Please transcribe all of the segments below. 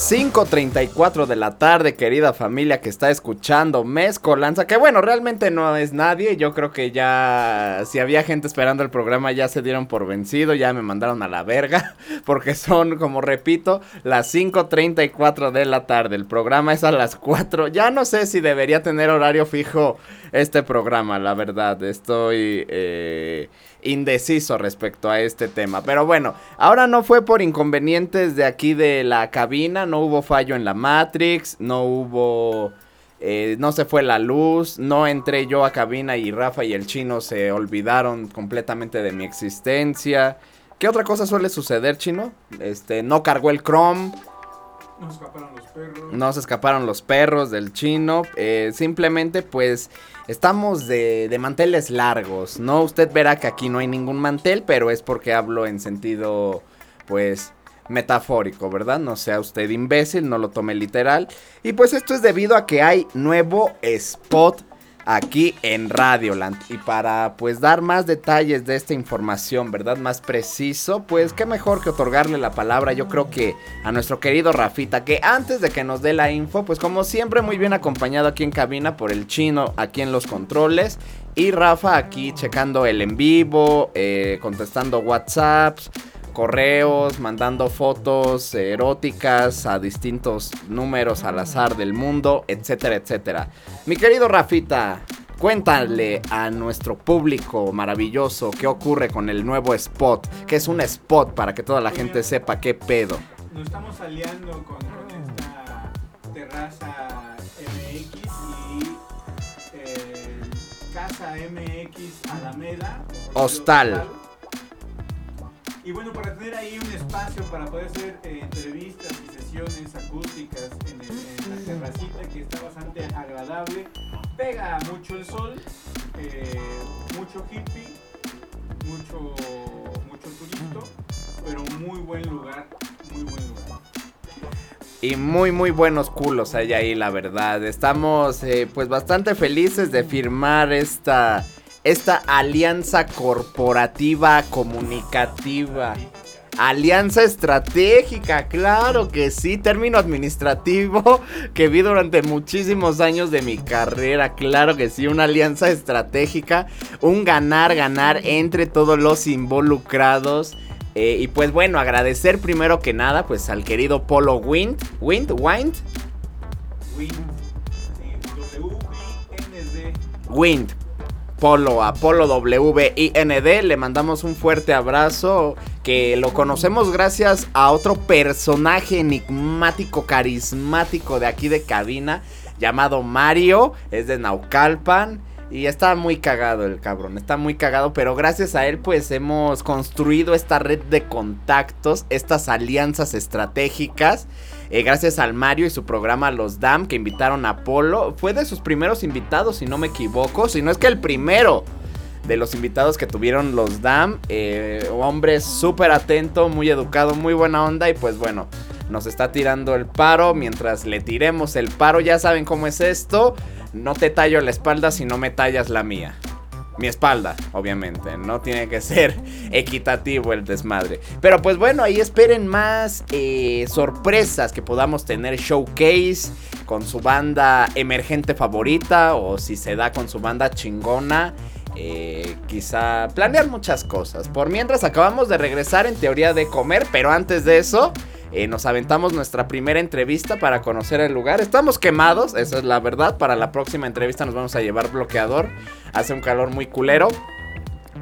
5.34 de la tarde, querida familia que está escuchando Mezcolanza, que bueno, realmente no es nadie, yo creo que ya, si había gente esperando el programa ya se dieron por vencido, ya me mandaron a la verga, porque son, como repito, las 5.34 de la tarde, el programa es a las 4, ya no sé si debería tener horario fijo este programa, la verdad, estoy... Eh, indeciso respecto a este tema. Pero bueno, ahora no fue por inconvenientes de aquí de la cabina, no hubo fallo en la Matrix, no hubo... Eh, no se fue la luz, no entré yo a cabina y Rafa y el chino se olvidaron completamente de mi existencia. ¿Qué otra cosa suele suceder, chino? Este, no cargó el Chrome. No se escaparon los perros. No se escaparon los perros del chino. Eh, simplemente pues Estamos de, de, manteles largos, ¿no? Usted verá que aquí no hay ningún mantel, pero es porque hablo en sentido, pues, metafórico, ¿verdad? No sea usted imbécil, no lo tome literal. Y pues esto es debido a que hay nuevo spot aquí en Radioland. Y para pues dar más detalles de esta información, ¿verdad? Más preciso, pues qué mejor que otorgarle la palabra, yo creo que a nuestro querido Rafita, que antes de que nos dé la info, pues como siempre muy bien acompañado aquí en cabina por el chino, aquí en los controles. Y Rafa aquí checando el en vivo, eh, contestando WhatsApps correos, mandando fotos eróticas a distintos números al azar del mundo, etcétera, etcétera. Mi querido Rafita, cuéntale a nuestro público maravilloso qué ocurre con el nuevo spot, que es un spot para que toda la gente sepa qué pedo. Nos estamos aliando con, esta terraza MX y eh, Casa MX Alameda. Hostal y bueno, para tener ahí un espacio para poder hacer eh, entrevistas y sesiones acústicas en, la terracita que está bastante agradable, pega mucho el sol, eh, mucho hippie, mucho, mucho turista, pero muy buen lugar, muy buen lugar. Y muy muy buenos culos hay ahí, la verdad. Estamos eh, pues bastante felices de firmar esta esta alianza corporativa comunicativa. Alianza estratégica, claro que sí, término administrativo que vi durante muchísimos años de mi carrera, claro que sí, una alianza estratégica, un ganar, ganar entre todos los involucrados. Eh, y pues bueno, agradecer primero que nada pues al querido Polo Wind, Wind, Wind. Wind. Wind, Polo, Apolo W-I-N-D. Le mandamos un fuerte abrazo. Que lo conocemos gracias a otro personaje enigmático, carismático de aquí de cabina. Llamado Mario. Es de Naucalpan. Y está muy cagado el cabrón, está muy cagado, pero gracias a él pues hemos construido esta red de contactos, estas alianzas estratégicas eh, gracias al Mario y su programa Los Dam que invitaron a Polo. Fue de sus primeros invitados, si no me equivoco. Si no es que el primero de los invitados que tuvieron los Dam. Eh, hombre súper atento, muy educado, muy buena onda. Y pues bueno, nos está tirando el paro. Mientras le tiremos el paro, ya saben cómo es esto. No te tallo la espalda si no me tallas la mía mi espalda, obviamente. No tiene que ser equitativo el desmadre. Pero pues bueno, ahí esperen más eh, sorpresas que podamos tener showcase con su banda emergente favorita o si se da con su banda chingona. Eh, quizá planear muchas cosas. Por mientras acabamos de regresar en teoría de comer, pero antes de eso... Eh, nos aventamos nuestra primera entrevista para conocer el lugar. Estamos quemados, esa es la verdad. Para la próxima entrevista nos vamos a llevar bloqueador. Hace un calor muy culero.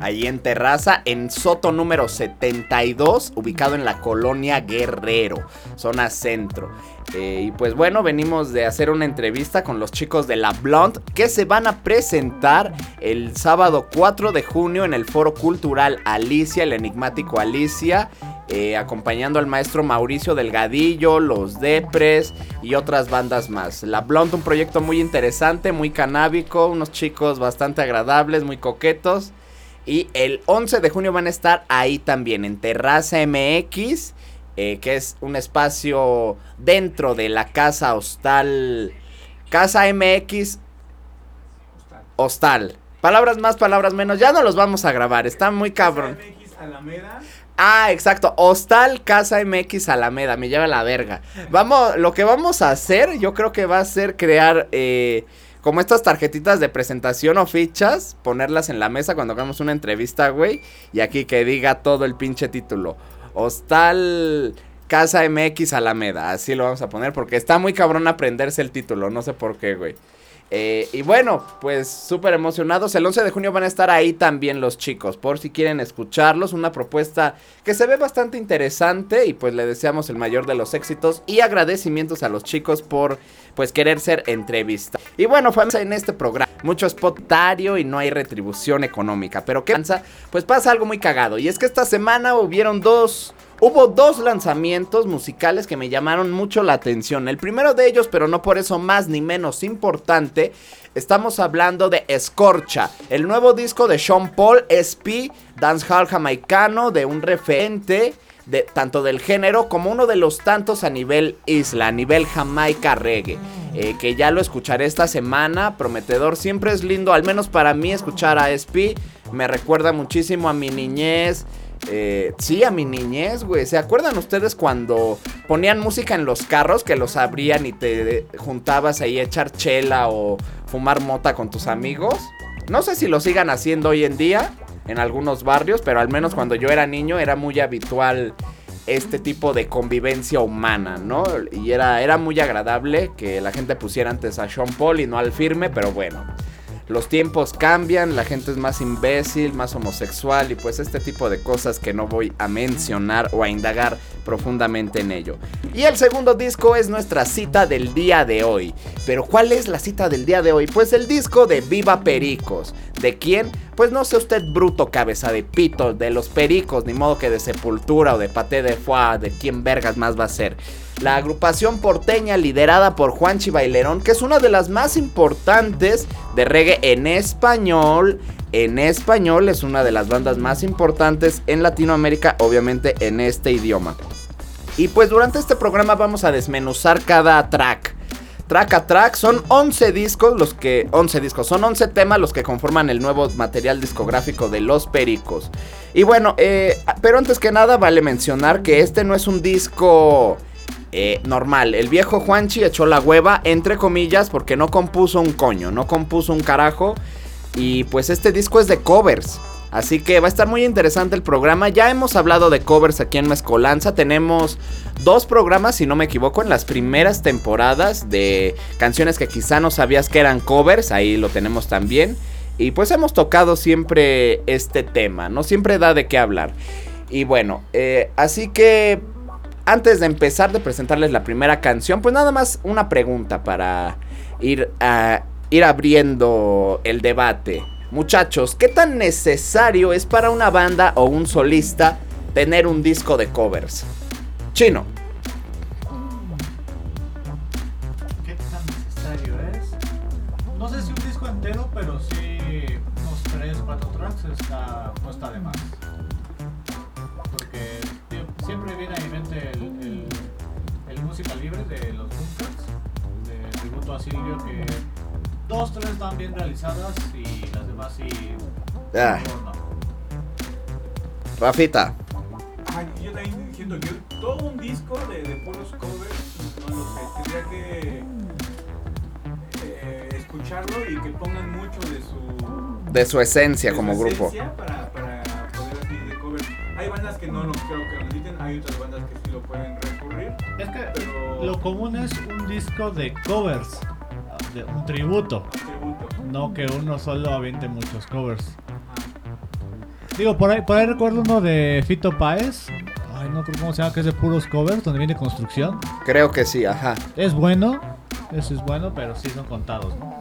Ahí en Terraza, en Soto número 72, ubicado en la colonia Guerrero, zona centro. Eh, y pues bueno, venimos de hacer una entrevista con los chicos de La Blonde que se van a presentar el sábado 4 de junio en el Foro Cultural Alicia, el enigmático Alicia. Eh, acompañando al maestro Mauricio Delgadillo, Los Depres y otras bandas más. La Blonde, un proyecto muy interesante, muy canábico, unos chicos bastante agradables, muy coquetos. Y el 11 de junio van a estar ahí también, en Terraza MX. eh, que es un espacio dentro de la casa hostal, Casa MX Hostal. Palabras más, palabras menos, ya no los vamos a grabar, está muy cabrón. Casa MX Alameda. Ah, exacto. Hostal Casa MX Alameda. Me lleva la verga. Vamos, lo que vamos a hacer, yo creo que va a ser crear eh, como estas tarjetitas de presentación o fichas, ponerlas en la mesa cuando hagamos una entrevista, güey. Y aquí que diga todo el pinche título. Hostal Casa MX Alameda. Así lo vamos a poner porque está muy cabrón aprenderse el título. No sé por qué, güey. Eh, y bueno, pues súper emocionados. El 11 de junio van a estar ahí también los chicos, por si quieren escucharlos. Una propuesta que se ve bastante interesante y pues le deseamos el mayor de los éxitos y agradecimientos a los chicos por pues querer ser entrevista. Y bueno, fue en este programa mucho spotario y no hay retribución económica. Pero ¿qué pasa? Pues pasa algo muy cagado. Y es que esta semana hubieron dos... Hubo dos lanzamientos musicales que me llamaron mucho la atención. El primero de ellos, pero no por eso más ni menos importante, estamos hablando de Escorcha, el nuevo disco de Sean Paul, SP, dancehall jamaicano, de un referente de, tanto del género como uno de los tantos a nivel isla, a nivel jamaica reggae. eh, que ya lo escucharé esta semana, prometedor. Siempre es lindo, al menos para mí, escuchar a SP. Me recuerda muchísimo a mi niñez. Eh, sí, a mi niñez, güey. ¿Se acuerdan ustedes cuando ponían música en los carros que los abrían y te juntabas ahí a echar chela o fumar mota con tus amigos? No sé si lo sigan haciendo hoy en día en algunos barrios, pero al menos cuando yo era niño era muy habitual este tipo de convivencia humana, ¿no? Y era, era muy agradable que la gente pusiera antes a Sean Paul y no al firme, pero bueno. Los tiempos cambian, la gente es más imbécil, más homosexual y pues este tipo de cosas que no voy a mencionar o a indagar profundamente en ello. Y el segundo disco es nuestra cita del día de hoy. Pero ¿cuál es la cita del día de hoy? Pues el disco de Viva Pericos. ¿De quién? Pues no sé usted bruto cabeza de pito, de los pericos, ni modo que de sepultura o de paté de foie, de quién vergas más va a ser. La agrupación porteña liderada por Juanchi Bailerón, que es una de las más importantes de reggae en español. En español es una de las bandas más importantes en Latinoamérica, obviamente en este idioma. Y pues durante este programa vamos a desmenuzar cada track. Track a track son 11 discos los que 11 discos, son 11 temas los que conforman el nuevo material discográfico de Los Pericos. Y bueno, eh, pero antes que nada vale mencionar que este no es un disco eh, normal. El viejo Juanchi echó la hueva, entre comillas, porque no compuso un coño, no compuso un carajo. Y pues este disco es de covers. Así que va a estar muy interesante el programa. Ya hemos hablado de covers aquí en Mezcolanza. Tenemos dos programas, si no me equivoco, en las primeras temporadas de canciones que quizá no sabías que eran covers. Ahí lo tenemos también. Y pues hemos tocado siempre este tema, ¿no? Siempre da de qué hablar. Y bueno, eh, así que antes de empezar de presentarles la primera canción, pues nada más una pregunta para ir, a, ir abriendo el debate. Muchachos, ¿qué tan necesario es para una banda o un solista tener un disco de covers? Chino. ¿Qué tan necesario es? No sé si un disco entero, pero sí unos 3, 4 tracks está, no está de más. Tributo a Silvio, que dos, tres están bien realizadas y las demás sí. Ah. Rafita. Ajá, yo también siento que todo un disco de, de puros covers, no lo sé, tendría que eh, escucharlo y que pongan mucho de su, De su esencia de como su grupo. esencia Para, Hay bandas que no lo creo que lo necesiten, hay otras bandas que sí lo pueden recurrir. Es que Pero- lo común es un disco de covers, de un tributo. Tributo. No que uno solo aviente muchos covers. Ajá. Digo, por ahí, por ahí recuerdo uno de Fito Páez. Ay, no creo cómo se llama, que es de puros covers, donde viene construcción. Creo que sí, ajá. Es bueno, eso es bueno, pero sí son contados, ¿no?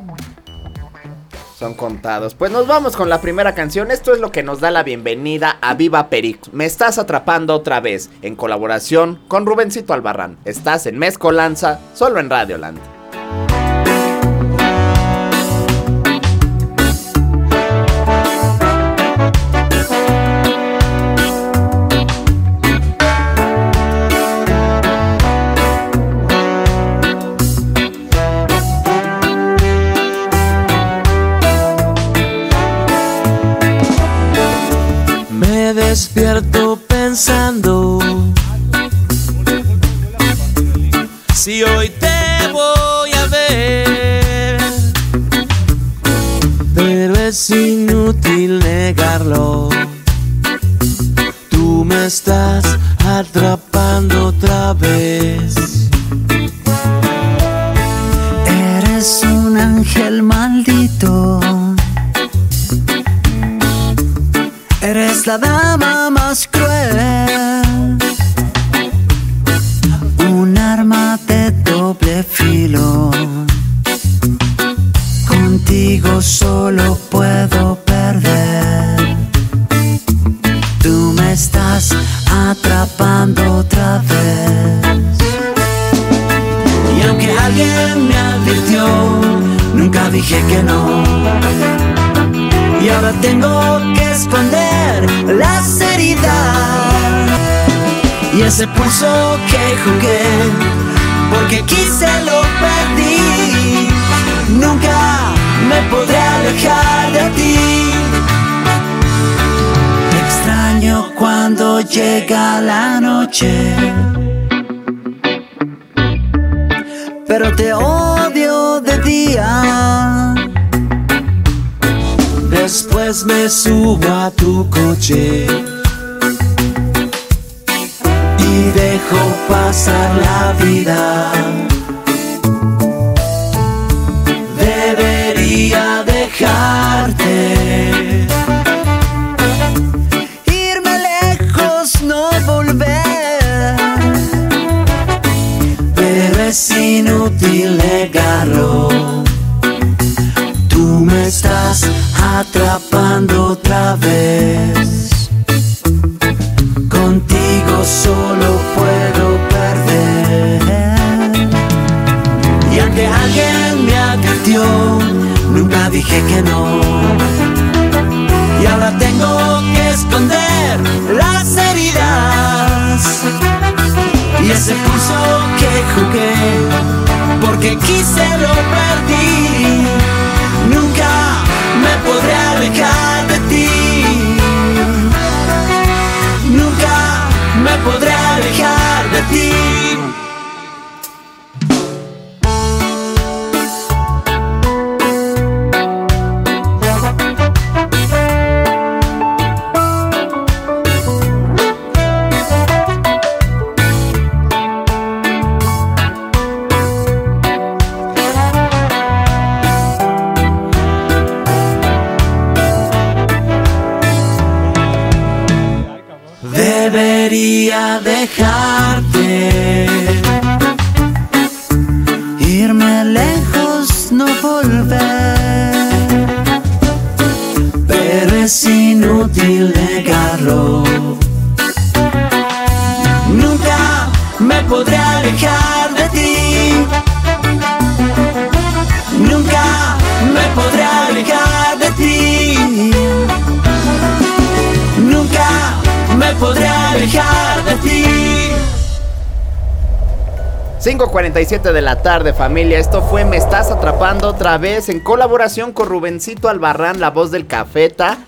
Son contados. Pues nos vamos con la primera canción. Esto es lo que nos da la bienvenida a Viva Perico. Me estás atrapando otra vez. En colaboración con Rubencito Albarrán. Estás en Mezcolanza, solo en Radioland. Despierto dejo pasar la vida. Debería dejarte. Irme lejos, no volver. pero es inútil negarlo. Tú me estás atrapando otra vez. Contigo solo dije que no. Y ahora tengo que esconder las heridas y ese pulso que jugué, porque quise lo perdí. Nunca me podré alejar de ti. Nunca me podré alejar de ti. 5.47 de la tarde familia, esto fue Me Estás Atrapando otra vez en colaboración con Rubencito Albarrán, la voz del cafeta.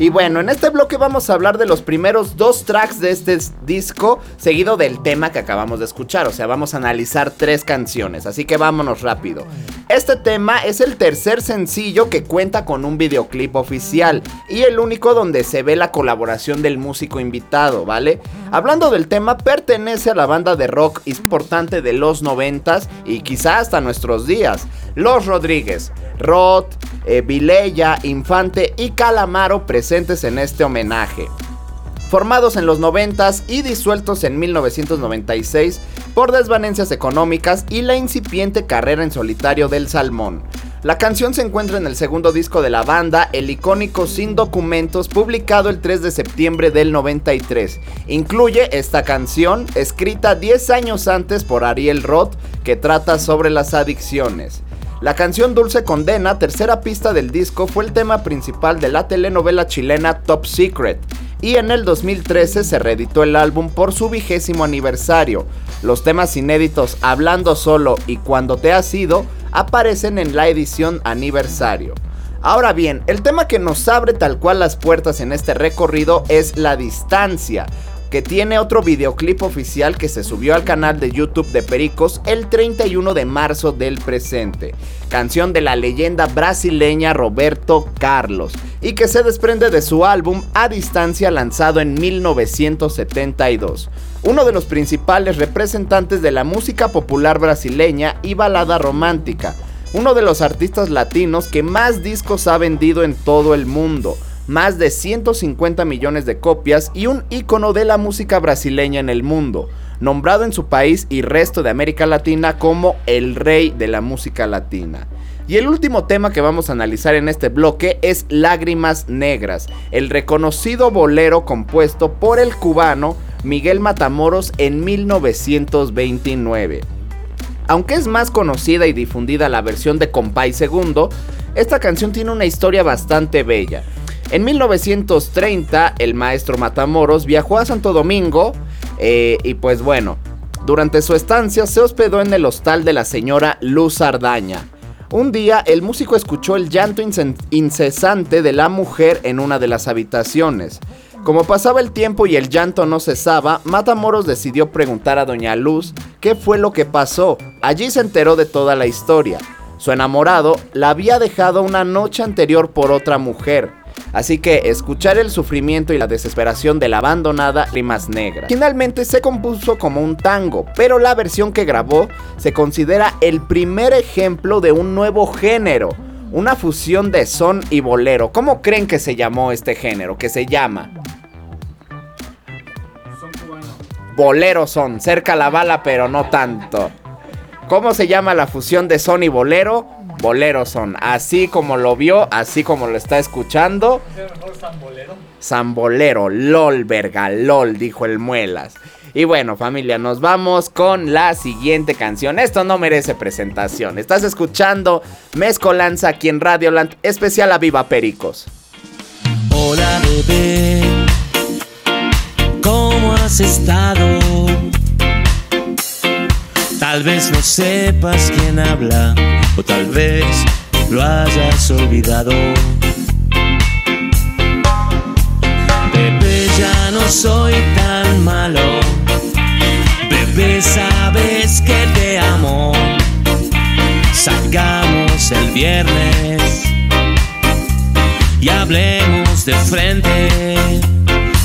Y bueno, en este bloque vamos a hablar de los primeros dos tracks de este disco, seguido del tema que acabamos de escuchar. O sea, vamos a analizar tres canciones, así que vámonos rápido. Este tema es el tercer sencillo que cuenta con un videoclip oficial y el único donde se ve la colaboración del músico invitado, ¿vale? Hablando del tema, pertenece a la banda de rock importante de los 90s y quizá hasta nuestros días, Los Rodríguez. Rod, eh, Vilella, Infante y Calamaro presentes en este homenaje. Formados en los 90s y disueltos en 1996 por desvanencias económicas y la incipiente carrera en solitario del Salmón. La canción se encuentra en el segundo disco de la banda, el icónico Sin Documentos, publicado el 3 de septiembre del 93. Incluye esta canción, escrita 10 años antes por Ariel Roth, que trata sobre las adicciones. La canción Dulce Condena, tercera pista del disco, fue el tema principal de la telenovela chilena Top Secret. Y en el 2013 se reeditó el álbum por su vigésimo aniversario. Los temas inéditos Hablando Solo y Cuando Te Has Ido aparecen en la edición aniversario. Ahora bien, el tema que nos abre tal cual las puertas en este recorrido es la distancia, que tiene otro videoclip oficial que se subió al canal de YouTube de Pericos el 31 de marzo del presente, canción de la leyenda brasileña Roberto Carlos, y que se desprende de su álbum A Distancia lanzado en 1972, uno de los principales representantes de la música popular brasileña y balada romántica, uno de los artistas latinos que más discos ha vendido en todo el mundo, más de 150 millones de copias y un ícono de la música brasileña en el mundo, nombrado en su país y resto de América Latina como el rey de la música latina. Y el último tema que vamos a analizar en este bloque es Lágrimas Negras, el reconocido bolero compuesto por el cubano Miguel Matamoros en 1929. Aunque es más conocida y difundida la versión de Compay Segundo, esta canción tiene una historia bastante bella. En 1930, el maestro Matamoros viajó a Santo Domingo eh, y pues bueno, durante su estancia se hospedó en el hostal de la señora Luz Ardaña. Un día el músico escuchó el llanto incesante de la mujer en una de las habitaciones. Como pasaba el tiempo y el llanto no cesaba, Matamoros decidió preguntar a Doña Luz qué fue lo que pasó. Allí se enteró de toda la historia. Su enamorado la había dejado una noche anterior por otra mujer. Así que escuchar el sufrimiento y la desesperación de la abandonada Rimas Negra. Finalmente se compuso como un tango, pero la versión que grabó se considera el primer ejemplo de un nuevo género, una fusión de son y bolero. ¿Cómo creen que se llamó este género? Que se llama Son cubanos. bolero son, cerca la bala pero no tanto. ¿Cómo se llama la fusión de son y bolero? Bolero son, así como lo vio, así como lo está escuchando. ¿Es lol, verga, lol, dijo el Muelas. Y bueno, familia, nos vamos con la siguiente canción. Esto no merece presentación. Estás escuchando Mezcolanza aquí en Radioland, especial a Viva Pericos. Hola bebé, ¿cómo has estado? Tal vez no sepas quién habla o tal vez lo hayas olvidado. Bebé, ya no soy tan malo. Bebé, sabes que te amo. Salgamos el viernes y hablemos de frente.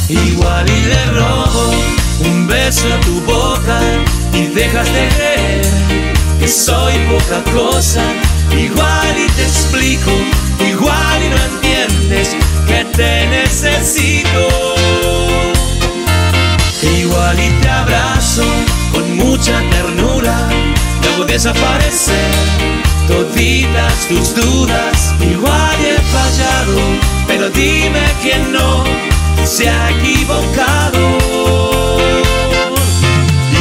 Igual y le robo un beso a tu boca y dejas de creer soy poca cosa. Igual y te explico, igual y no entiendes que te necesito. Igual y te abrazo con mucha ternura, luego desaparecer toditas tus dudas. Igual y he fallado, pero dime quién no se ha equivocado.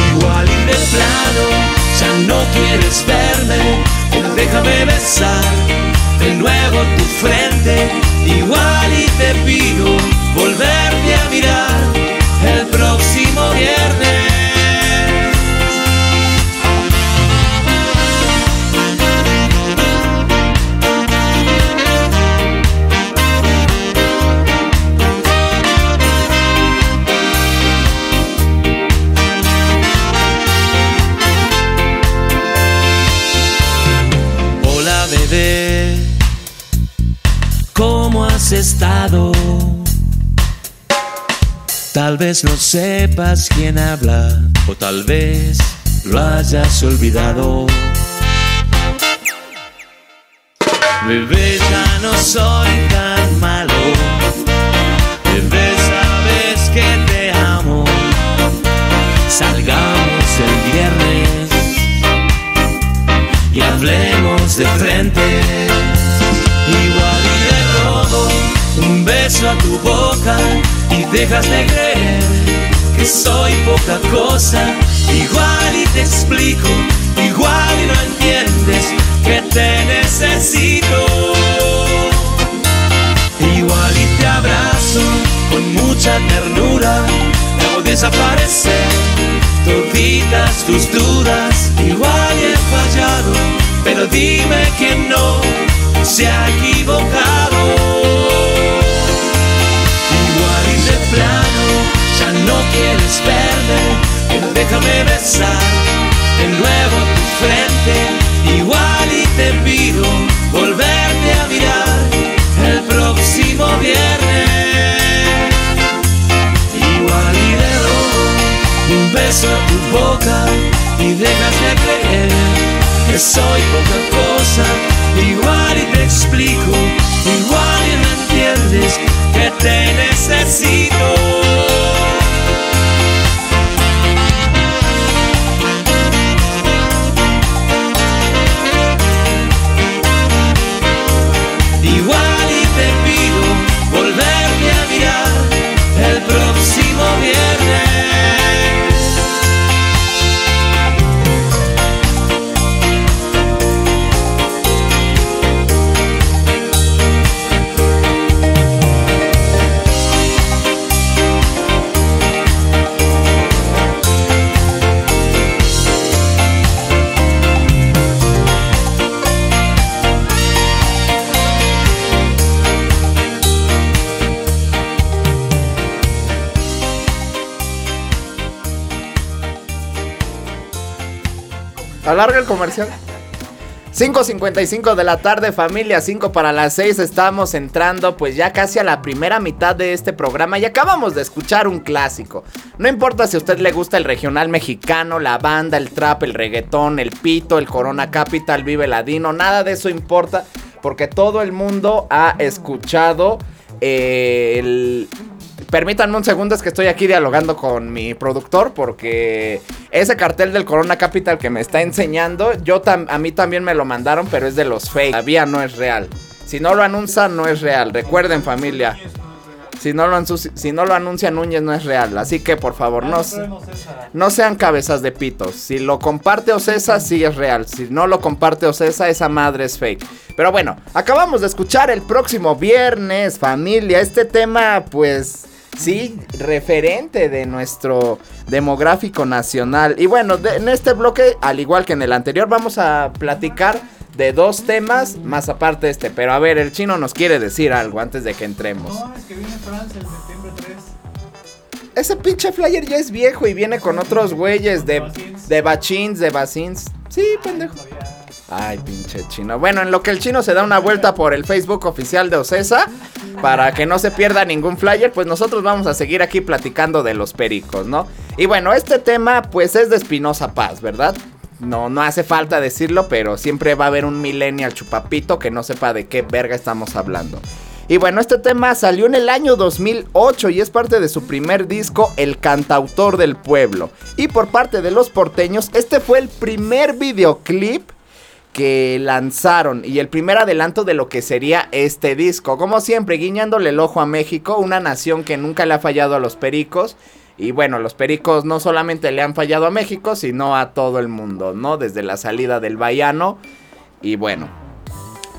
Igual y de no quieres verme, déjame besar de nuevo tu frente. Igual y te pido vez no sepas quién habla o tal vez lo hayas olvidado. Bebé, ya no soy tan malo. Bebé, sabes que te amo. Salgamos el viernes y hablemos de frente. Igual y le robo un beso a tu boca dejas de creer que soy poca cosa. Igual y te explico, igual y no entiendes que te necesito. Igual y te abrazo con mucha ternura, luego desaparecer toditas tus dudas. Igual y he fallado, pero dime que no se ha equivocado. De nuevo tu frente. Igual y te pido volverte a mirar el próximo viernes. Igual y de robo un beso en tu boca y dejas de creer que soy poca cosa. Igual y te explico, igual y me entiendes que te necesito. Alarga el comercial. 5.55 de la tarde familia, 5 para las 6 estamos entrando pues ya casi a la primera mitad de este programa y acabamos de escuchar un clásico. No importa si a usted le gusta el regional mexicano, la banda, el trap, el reggaetón, el pito, el Corona Capital, Vive Ladino, nada de eso importa porque todo el mundo ha escuchado eh, el... Permítanme un segundo, es que estoy aquí dialogando con mi productor porque ese cartel del Corona Capital que me está enseñando, yo a mí también me lo mandaron, pero es de los fake. Todavía no es real. Si no lo anuncian, no es real. Recuerden, familia. Si no lo, si anuncia Núñez, no es real. Así que, por favor, no, se- no sean cabezas de pitos. Si lo comparte Ocesa, sí es real. Si no lo comparte Ocesa, esa madre es fake. Pero bueno, acabamos de escuchar el próximo viernes, familia. Este tema, pues, sí, referente de nuestro demográfico nacional. Y bueno, de- en este bloque, al igual que en el anterior, vamos a platicar de dos temas, más aparte de este. Pero a ver, el chino nos quiere decir algo antes de que entremos. No, es que viene Francia el septiembre 3. Ese pinche flyer ya es viejo y viene con otros güeyes de, de bachins, de bacins. Sí, pendejo. Ay, pinche chino. Bueno, en lo que el chino se da una vuelta por el Facebook oficial de Ocesa, para que no se pierda ningún flyer, pues nosotros vamos a seguir aquí platicando de los pericos, ¿no? Y bueno, este tema pues es de Espinosa Paz, ¿verdad? No, no hace falta decirlo, pero siempre va a haber un millennial chupapito que no sepa de qué verga estamos hablando. Y bueno, este tema salió en el año 2008 y es parte de su primer disco, El Cantautor del Pueblo. Y por parte de los porteños, este fue el primer videoclip que lanzaron y el primer adelanto de lo que sería este disco. Como siempre, guiñándole el ojo a México, una nación que nunca le ha fallado a los pericos. Y bueno, los pericos no solamente le han fallado a México, sino a todo el mundo, ¿no? Desde la salida del Bayano. Y bueno,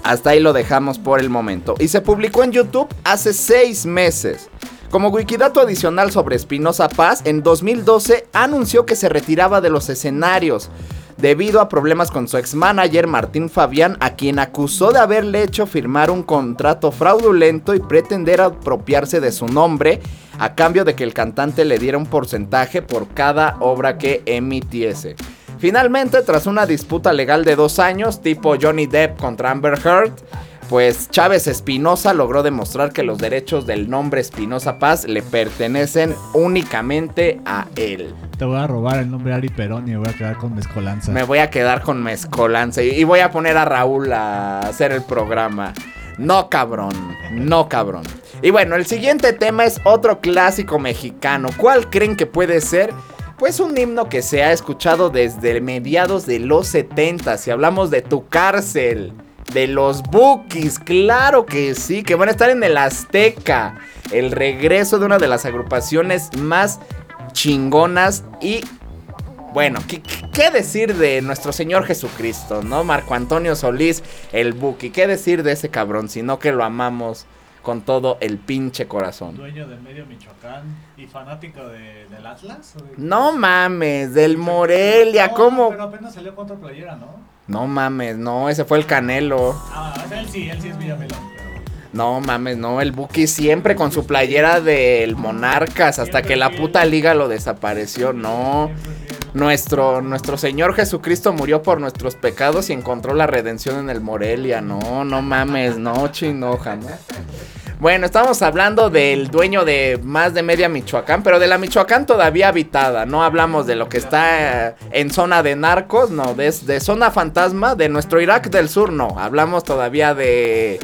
hasta ahí lo dejamos por el momento. Y se publicó en YouTube hace seis meses. Como wikidato adicional sobre Espinosa Paz, en 2012 anunció que se retiraba de los escenarios debido a problemas con su ex manager Martín Fabián, a quien acusó de haberle hecho firmar un contrato fraudulento y pretender apropiarse de su nombre a cambio de que el cantante le diera un porcentaje por cada obra que emitiese. Finalmente, tras una disputa legal de dos años, tipo Johnny Depp contra Amber Heard, pues Chávez Espinosa logró demostrar que los derechos del nombre Espinosa Paz le pertenecen únicamente a él. Te voy a robar el nombre Ari Perón y me voy a quedar con Mezcolanza. Me voy a quedar con Mezcolanza y y voy a poner a Raúl a hacer el programa. No cabrón, no cabrón. Y bueno, el siguiente tema es otro clásico mexicano. ¿Cuál creen que puede ser? Pues un himno que se ha escuchado desde mediados de los 70. Si hablamos de tu cárcel, de los Bookies, claro que sí, que van a estar en el Azteca. El regreso de una de las agrupaciones más chingonas y bueno, ¿qué, qué- decir de nuestro Señor Jesucristo, no? Marco Antonio Solís, el Buki. ¿Qué decir de ese cabrón? Sino que lo amamos con todo el pinche corazón. Dueño de medio Michoacán y fanático de, del Atlas. ¿o de- No mames, del Morelia, No, ¿cómo? Pero apenas salió contra playera, ¿no? No mames, no, ese fue el Canelo. Ah, él sí, él sí es Villamelón. No mames, no, el Buki siempre con su playera del Monarcas hasta que la puta liga lo desapareció, no. Nuestro, nuestro Señor Jesucristo murió por nuestros pecados y encontró la redención en el Morelia. No, no mames, no, chino, jamás. Bueno, estamos hablando del dueño de más de media Michoacán, pero de la Michoacán todavía habitada. No hablamos de lo que está eh, en zona de narcos, no, de, de zona fantasma, de nuestro Irak del Sur, no. Hablamos todavía de,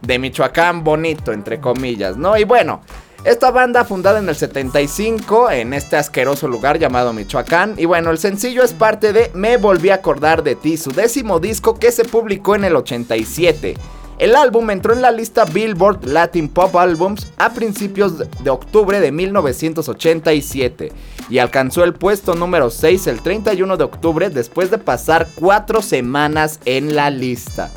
de Michoacán bonito, entre comillas, ¿no? Y bueno, esta banda fundada en el 75 en este asqueroso lugar llamado Michoacán. Y bueno, el sencillo es parte de Me Volví a Acordar de Ti, su décimo disco que se publicó en el 87. El álbum entró en la lista Billboard Latin Pop Albums a principios de octubre de 1987 y alcanzó el puesto número 6 el 31 de octubre después de pasar cuatro semanas en la lista.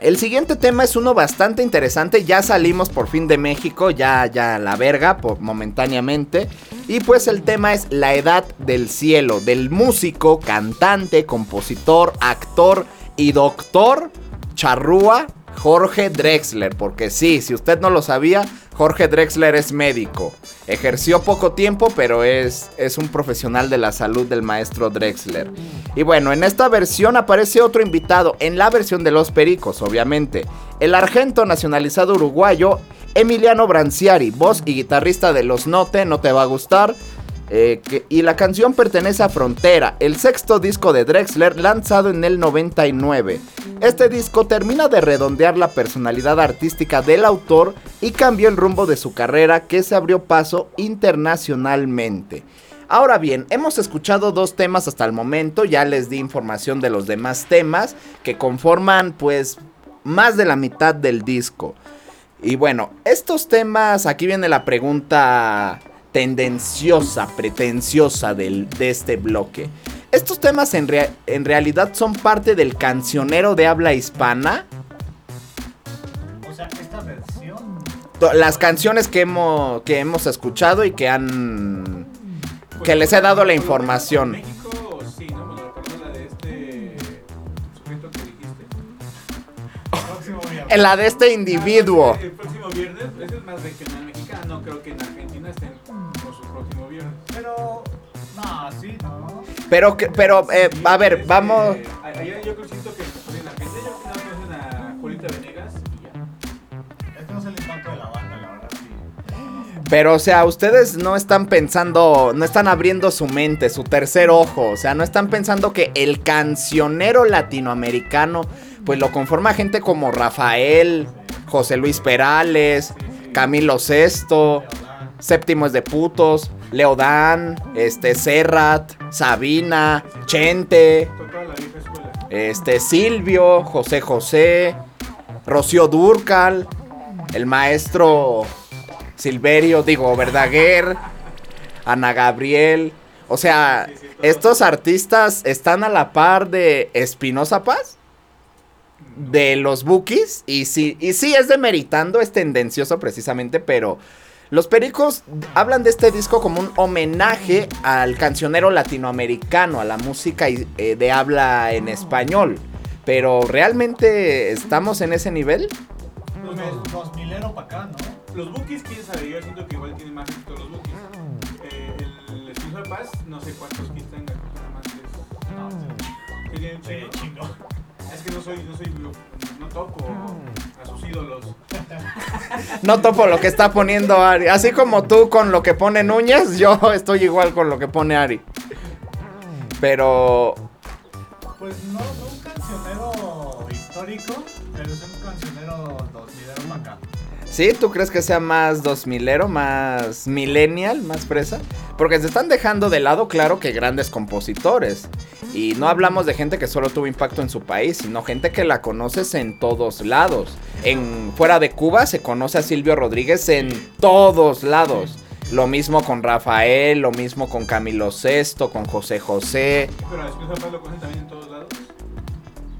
El siguiente tema es uno bastante interesante. Ya salimos por fin de México, ya, ya la verga, por, momentáneamente. Y pues el tema es La Edad del Cielo, del músico, cantante, compositor, actor y doctor charrúa Jorge Drexler. Porque sí, si usted no lo sabía, Jorge Drexler es médico. Ejerció poco tiempo, pero es, es un profesional de la salud del maestro Drexler. Y bueno, en esta versión aparece otro invitado, en la versión de Los Pericos, obviamente. El argento nacionalizado uruguayo Emiliano Branciari, voz y guitarrista de Los Note, no te va a gustar. Eh, y la canción pertenece a Frontera, el sexto disco de Drexler lanzado en el 99. Este disco termina de redondear la personalidad artística del autor y cambió el rumbo de su carrera que se abrió paso internacionalmente. Ahora bien, hemos escuchado dos temas hasta el momento, ya les di información de los demás temas que conforman pues más de la mitad del disco. Y bueno, estos temas, aquí viene la pregunta tendenciosa, pretenciosa del- de este bloque. ¿Estos temas en, rea- en realidad son parte del cancionero de habla hispana? O sea, esta versión. Las canciones que hemos, que hemos escuchado y que han... que les he dado la información. México, sí, ¿no? Bueno, por ejemplo, la de este sujeto que dijiste. Próximo viernes. En la de este individuo. El próximo viernes, es más regional mexicano. No creo que en Argentina estén viernes. Pero. No, sí, no. Pero, que- pero eh, Sí, a ver, ese- vamos... Yo creo siento que en Argentina yo creo que conocen a Julieta Venegas y ya. Es que no es el impacto de la banda, la verdad, sí. Pero, o sea, ustedes no están pensando, no están abriendo su mente, su tercer ojo. O sea, no están pensando que el cancionero latinoamericano, pues lo conforma gente como Rafael, José Luis Perales, Camilo Sesto, Séptimo es de putos, Leodán, este, Serrat, Sabina, Chente, este, Silvio, José José, Rocío Durcal, el maestro Silverio, digo, Verdaguer, Ana Gabriel. O sea, estos artistas están a la par de Espinosa Paz, de los Bookies, y sí, y sí es demeritando, es tendencioso precisamente, pero los Pericos hablan de este disco como un homenaje al cancionero latinoamericano, a la música y- eh, de habla en español. Pero realmente estamos en ese nivel. Pues dos, dos milero para acá, ¿no? Los Bookies, quién sabe, yo siento que igual tienen más éxito los Bookies. Eh, el Espíritu de Paz, no sé cuántos kits tenga, nada más es. No, sí. que tiene un Sí, chingo. Es que no soy, no soy, no topo sus ídolos. No topo lo que está poniendo Ari. Así como tú con lo que pone Núñez, yo estoy igual con lo que pone Ari. Pero Pues no, no un cancionero histórico, pero es un cancionero dos milero para acá. ¿Sí? ¿Tú crees que sea más 2000ero, más millennial, más fresa? Porque se están dejando de lado, claro, que grandes compositores. Y no hablamos de gente que solo tuvo impacto en su país, sino gente que la conoces en todos lados. En fuera de Cuba se conoce a Silvio Rodríguez en todos lados. Lo mismo con Rafael, lo mismo con Camilo Sesto, con José José. Pero a Espíritu de Paz lo conocen también en todos lados.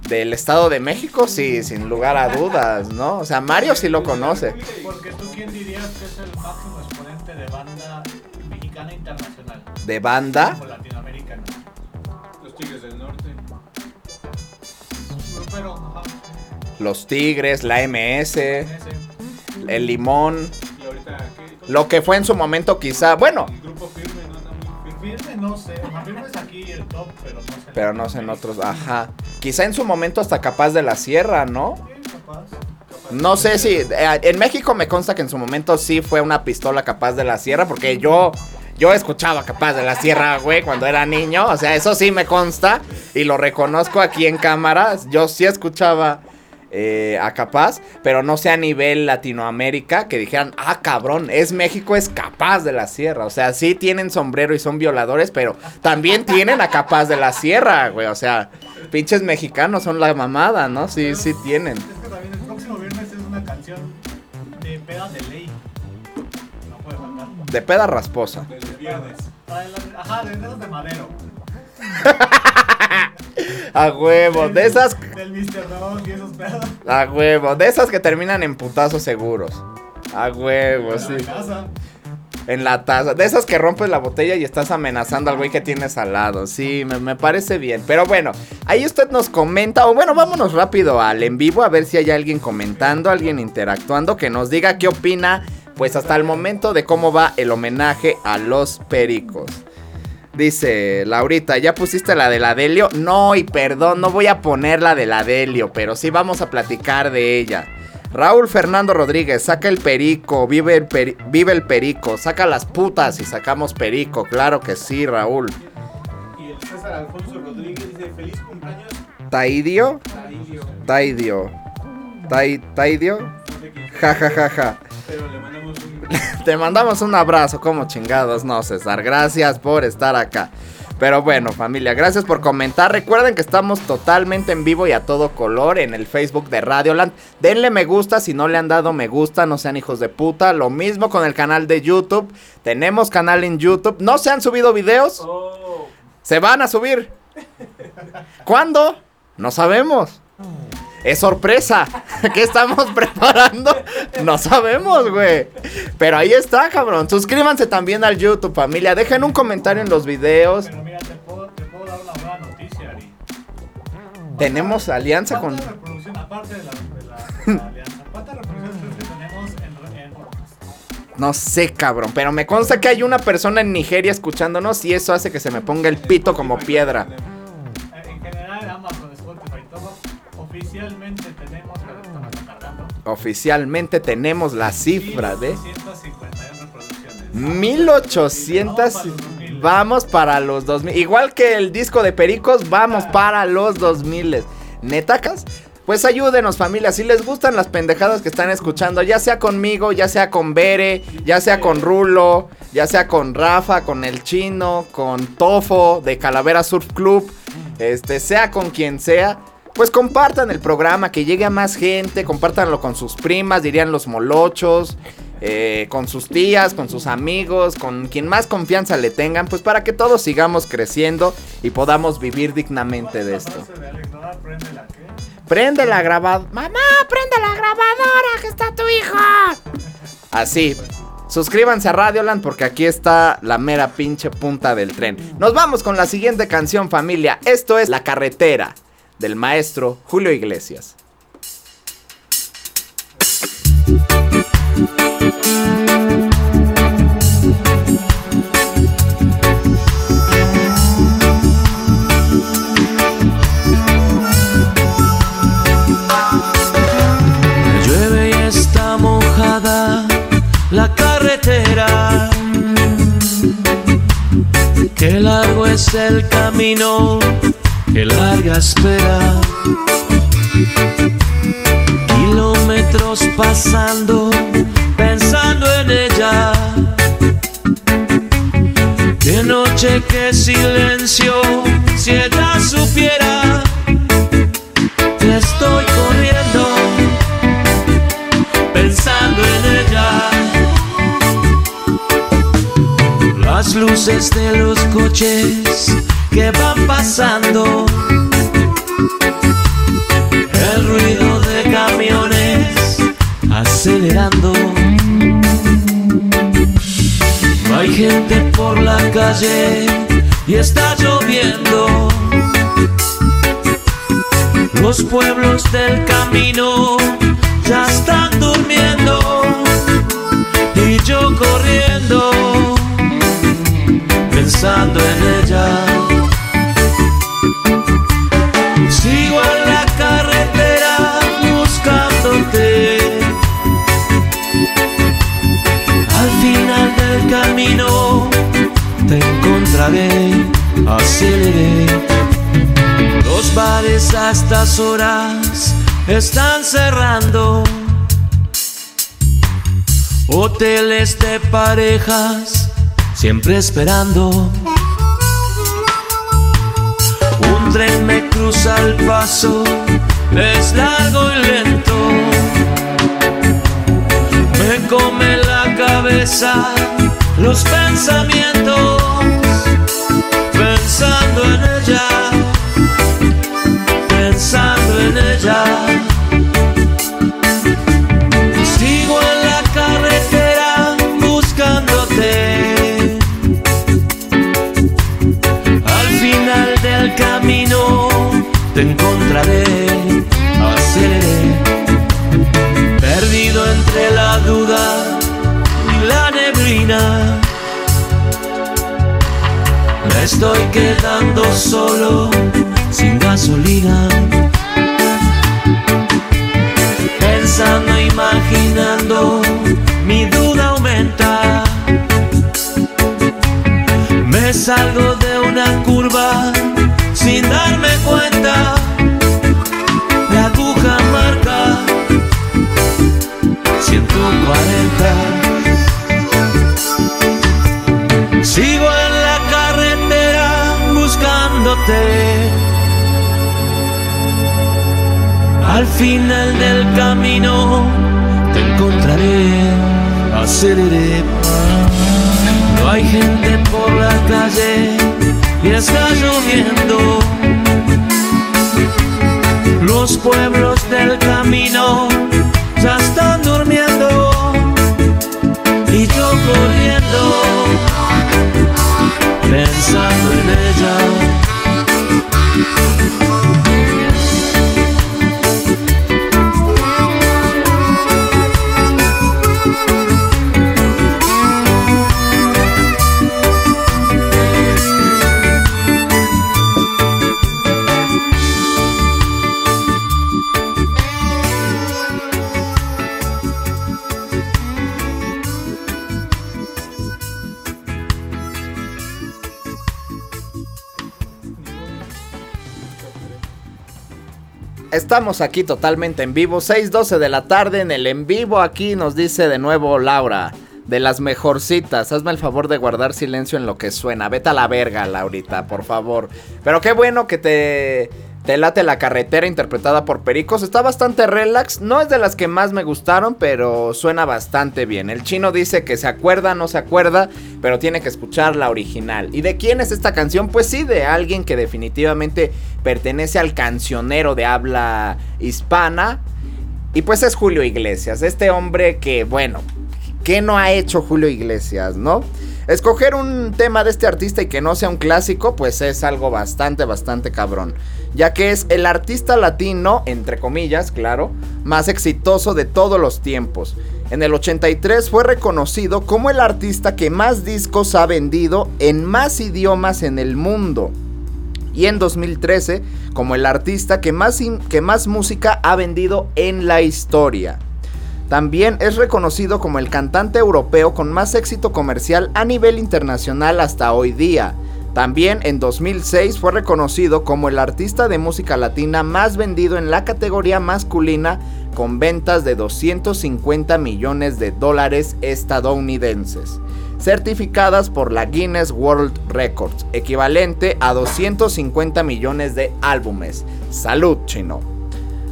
Del Estado de México, sí, sin lugar a dudas, ¿no? O sea, Mario sí lo conoce. Porque tú, ¿quién dirías que es el máximo exponente de banda mexicana internacional? De banda, Como latinoamericana. Los Tigres del Norte. Pero, ajá, los Tigres, la MS, ese. el Limón, Y ahorita, ¿qué? Lo que fue en su momento quizá, bueno, El grupo firme no anda muy firme. Firme no sé, o sea, firme es aquí el top, pero no sé. pero no sé en otros, ajá. Quizá en su momento hasta capaz de la sierra, ¿no? Sí, capaz. No sé si eh, en México me consta que en su momento sí fue una pistola capaz de la sierra porque yo yo escuchaba capaz de la sierra, güey, cuando era niño, o sea, eso sí me consta y lo reconozco aquí en cámaras. Yo sí escuchaba eh, a capaz, pero no sé a nivel Latinoamérica que dijeran, "Ah, cabrón, es México es capaz de la sierra." O sea, sí tienen sombrero y son violadores, pero también tienen a capaz de la sierra, güey, o sea, pinches mexicanos son la mamada, ¿no? Sí, sí tienen. Es que también el próximo viernes es una canción de peda de ley. No puede faltar. De peda rasposa. Desde viernes. Ajá, de esos de madero. A huevo, de esas, Del Mr. Dog y esos pedos. a huevo, de esas que terminan en putazos seguros. A huevo, sí. En la taza. De esas que rompes la botella y estás amenazando al güey que tienes al lado. Sí, me, me parece bien. Pero bueno, ahí usted nos comenta. O bueno, vámonos rápido al en vivo a ver si hay alguien comentando, alguien interactuando, que nos diga qué opina. Pues hasta el momento de cómo va el homenaje a los pericos. Dice Laurita, ¿ya pusiste la de la Delio? No, y perdón, no voy a poner la de la Delio, pero sí vamos a platicar de ella. Raúl Fernando Rodríguez, saca el perico, vive el, peri- vive el perico, saca las putas y sacamos perico, claro que sí, Raúl. Y el César Alfonso Rodríguez dice: Feliz cumpleaños, ¿Taidio? Taidio. Taidio. Tai, ¿Taidio? Ja, ja, ja, ja. Pero le. Te mandamos un abrazo, como chingados, no, César. Gracias por estar acá. Pero bueno, familia, gracias por comentar. Recuerden que estamos totalmente en vivo y a todo color en el Facebook de Radioland. Denle me gusta si no le han dado me gusta, no sean hijos de puta. Lo mismo con el canal de YouTube. Tenemos canal en YouTube. ¿No se han subido videos? Oh, Se van a subir. ¿Cuándo? No sabemos. Es sorpresa. ¿Qué estamos preparando? No sabemos, güey. Pero ahí está, cabrón. Suscríbanse también al YouTube, familia. Dejen un comentario en los videos. Pero mira, te puedo, te puedo dar una buena noticia, Ari. Tenemos alianza con... ¿Cuántas reproducciones, aparte de la, de la- de la alianza, cuántas reproducciones tenemos en, en No sé, cabrón. Pero me consta que hay una persona en Nigeria escuchándonos y eso hace que se me ponga el pito como piedra. Oficialmente tenemos, pero. Oficialmente tenemos la cifra de... 1851 reproducciones. 1800 vamos para los 2000 igual que el disco de Pericos vamos para los 2000 netacas pues ayúdenos familia. Si les gustan las pendejadas que están escuchando ya sea conmigo ya sea con Bere ya sea con Rulo ya sea con Rafa con el chino con Tofo de Calavera Surf Club este sea con quien sea pues compartan el programa, que llegue a más gente, compártanlo con sus primas, dirían los molochos, eh, con sus tías, con sus amigos, con quien más confianza le tengan, pues para que todos sigamos creciendo y podamos vivir dignamente de esto. Prende la grabadora. Mamá, prende la grabadora, que está tu hijo. Así. Suscríbanse a Radioland porque aquí está la mera pinche punta del tren. Nos vamos con la siguiente canción, familia. Esto es La carretera del maestro Julio Iglesias. Llueve y está mojada la carretera. Qué largo es el camino, qué larga espera. Kilómetros pasando, pensando en ella. Qué noche, qué silencio, si ella supiera estoy corriendo pensando en ella. Las luces de los coches que van pasando. El ruido de camiones acelerando. Hay gente por la calle y está lloviendo. Los pueblos del camino ya están. Los bares a estas horas están cerrando. Hoteles de parejas siempre esperando. Un tren me cruza el paso, es largo y lento. Me come la cabeza los pensamientos, pensando en estoy quedando solo, sin gasolina. Pensando, imaginando, mi duda aumenta. Me salgo de una curva sin darme cuenta. Al final del camino te encontraré, aceleré. No hay gente por la calle y está lloviendo. Los pueblos del camino ya están Estamos aquí totalmente en vivo, 6.12 de la tarde en el en vivo. Aquí nos dice de nuevo Laura, de las mejorcitas. Hazme el favor de guardar silencio en lo que suena. Vete a la verga, Laurita, por favor. Pero qué bueno que te, te late la carretera interpretada por Pericos. Está bastante relax. No es de las que más me gustaron, pero suena bastante bien. El chino dice que se acuerda, no se acuerda, pero tiene que escuchar la original. ¿Y de quién es esta canción? Pues sí, de alguien que definitivamente pertenece al cancionero de habla hispana. Y pues es Julio Iglesias, este hombre que, bueno, ¿qué no ha hecho Julio Iglesias, no? Escoger un tema de este artista y que no sea un clásico, pues es algo bastante, bastante cabrón. Ya que es el artista latino, entre comillas, claro, más exitoso de todos los tiempos. En el 83 fue reconocido como el artista que más discos ha vendido en más idiomas en el mundo y en 2013 como el artista que más, que más música ha vendido en la historia. También es reconocido como el cantante europeo con más éxito comercial a nivel internacional hasta hoy día. También en 2006 fue reconocido como el artista de música latina más vendido en la categoría masculina con ventas de 250 millones de dólares estadounidenses certificadas por la Guinness World Records, equivalente a 250 millones de álbumes. Salud, chino.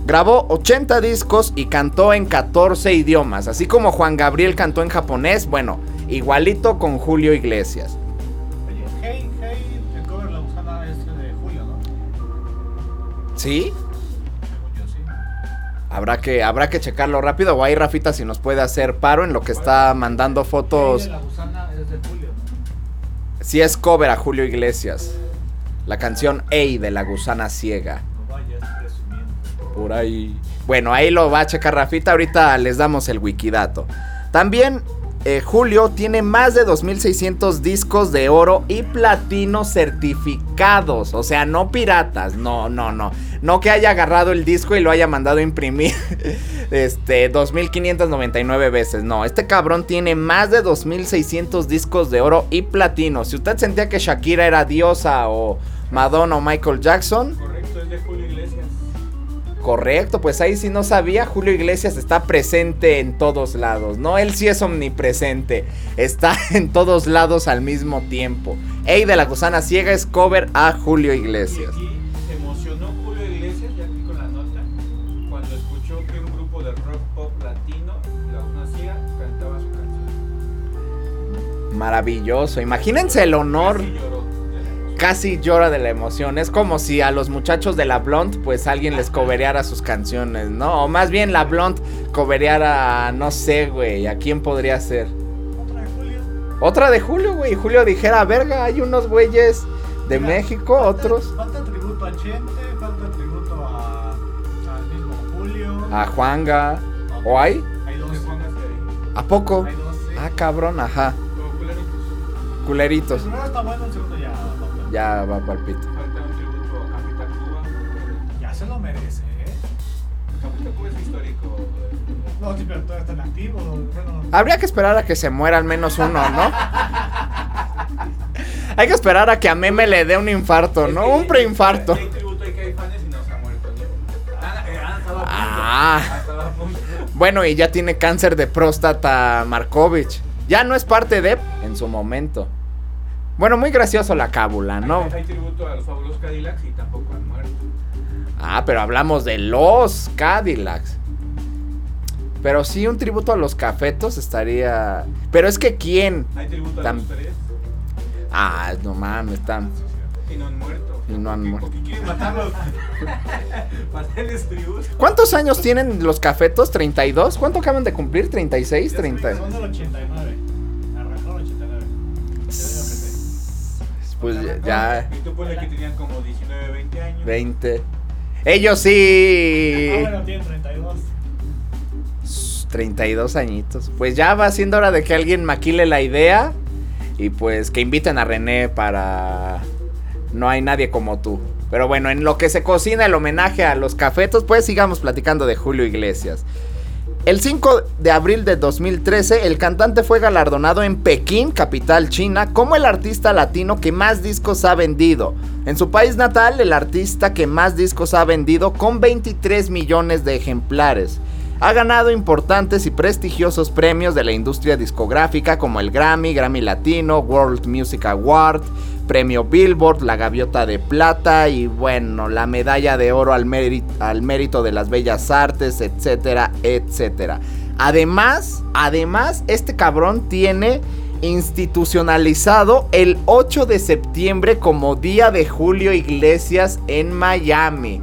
Grabó 80 discos y cantó en 14 idiomas, así como Juan Gabriel cantó en japonés, bueno, igualito con Julio Iglesias. ¿Sí? Habrá que, habrá que checarlo rápido. O ahí Rafita si nos puede hacer paro en lo que está mandando fotos. ¿no? Sí es cover a Julio Iglesias. La canción Ey de la gusana ciega. Por ahí. Bueno, ahí lo va a checar Rafita. Ahorita les damos el wikidato. También eh, Julio tiene más de 2.600 discos de oro y platino certificados. O sea, no piratas. No, no, no. No que haya agarrado el disco y lo haya mandado a imprimir. Este, 2.599 veces. No, este cabrón tiene más de 2.600 discos de oro y platino. Si usted sentía que Shakira era diosa o Madonna o Michael Jackson, Correcto, es de Julio. Correcto, pues ahí sí no sabía, Julio Iglesias está presente en todos lados, ¿no? Él sí es omnipresente, está en todos lados al mismo tiempo. Ey de la gusana ciega es cover a Julio Y Iglesias. aquí se emocionó Julio Iglesias, ya aquí con la nota, cuando escuchó que un grupo de rock pop latino, La Una Ciega, cantaba su canción. Maravilloso, imagínense el honor, Casi llora de la emoción, es como si a los muchachos de la Blonde pues alguien les covereara sus canciones, ¿no? O más bien la Blonde covereara, no sé, güey, ¿a quién podría ser? Otra de Julio. Otra de Julio, güey, Julio dijera, verga, hay unos güeyes de Mira, México, falta- otros... Falta tributo a Chente, falta tributo a, al mismo Julio. A Juanga. ¿O hay? Hay dos. ¿A poco? Hay dos, sí. Ah, cabrón, ajá. como culeritos. El Culeritos. primero está bueno, el segundo ya. Ya va para el pito. Falta un tributo a Capitán Cuba. Ya se lo merece, ¿eh? Capitán Cuba es histórico. No, sí, pero todavía está en activo. Bueno, Habría que esperar a que se muera al menos uno, ¿no? Hay que esperar a que a Meme le dé un infarto, Es ¿no? que Un preinfarto. Hay tributo a Caifanes y no se ha muerto. ¿no? Ah, eh, ah, estaba a punto. Ah. Estaba a punto. Bueno, y ya tiene cáncer de próstata Markovich. Ya no es parte de en su momento. Bueno, muy gracioso la cábula, ¿no? Hay, hay tributo a los fabulosos Cadillacs y tampoco han muerto. Ah, pero hablamos de los Cadillacs. Pero sí, un tributo a los cafetos estaría. Pero es que quién. Hay tributo a los tres Ah, no mames, están. y no han muerto. Y no han Porque- muerto. Porque quieren matarlos. Tributo. ¿Cuántos años tienen los cafetos? ¿32? ¿Cuánto acaban de cumplir? ¿36? Ya 30. son del 89. Pues ya- ya. Y tú ponle que tenían como 19, 20 años. 20. Ellos Ah, sí. bueno, tienen 32. 32 añitos. Pues ya va siendo hora de que alguien maquile la idea. Y pues que inviten a René para... No hay nadie como tú. Pero bueno, en lo que se cocina el homenaje a los cafetos, pues sigamos platicando de Julio Iglesias. El 5 de abril de 2013, el cantante fue galardonado en Pekín, capital china, como el artista latino que más discos ha vendido. En su país natal, el artista que más discos ha vendido con 23 millones de ejemplares. Ha ganado importantes y prestigiosos premios de la industria discográfica como el Grammy, Grammy Latino, World Music Award, Premio Billboard, la Gaviota de Plata y bueno, la medalla de oro al, mérito, al mérito de las bellas artes, etcétera, etcétera. Además, además, este cabrón tiene institucionalizado el 8 de septiembre como Día de Julio Iglesias en Miami.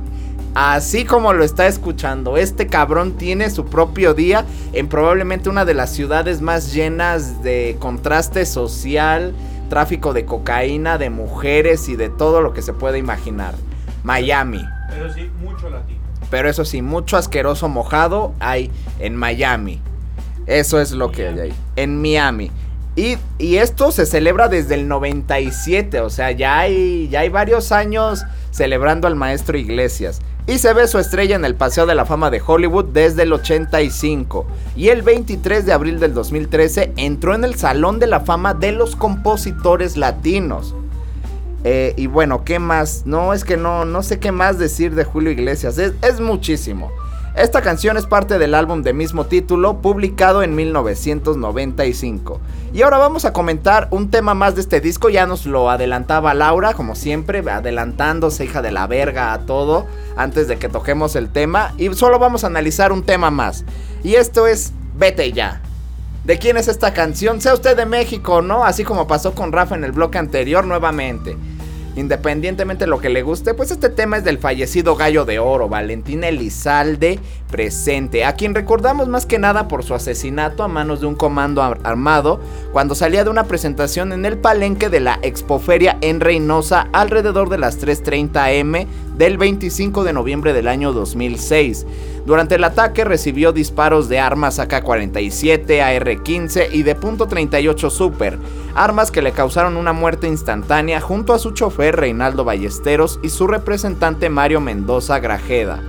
Así como lo está escuchando, este cabrón tiene su propio día en probablemente una de las ciudades más llenas de contraste social, tráfico de cocaína, de mujeres y de todo lo que se puede imaginar. Miami. Pero sí, mucho latino. Pero eso sí, mucho asqueroso mojado hay en Miami. Eso es lo que hay ahí. En Miami. Y, y esto se celebra desde el 97. O sea, ya hay, ya hay varios años celebrando al maestro Iglesias. Y se ve su estrella en el Paseo de la Fama de Hollywood desde el 85. Y el 23 de abril del 2013 entró en el Salón de la Fama de los Compositores Latinos. Eh, y bueno, ¿qué más? No, es que no, no sé qué más decir de Julio Iglesias. Es, es muchísimo. Esta canción es parte del álbum de mismo título, publicado en 1995. Y ahora vamos a comentar un tema más de este disco. Ya nos lo adelantaba Laura, como siempre, adelantándose, hija de la verga, a todo, antes de que toquemos el tema. Y solo vamos a analizar un tema más. Y esto es Vete ya. ¿De quién es esta canción? Sea usted de México, ¿no? Así como pasó con Rafa en el bloque anterior nuevamente. Independientemente de lo que le guste, pues este tema es del fallecido gallo de oro, Valentín Elizalde presente, a quien recordamos más que nada por su asesinato a manos de un comando ar- armado cuando salía de una presentación en el palenque de la Expoferia en Reynosa alrededor de las 3.30 am del 25 de noviembre del año 2006. Durante el ataque recibió disparos de armas AK-47, AR-15 y de .38 Super, armas que le causaron una muerte instantánea junto a su chofer Reinaldo Ballesteros y su representante Mario Mendoza Grajeda.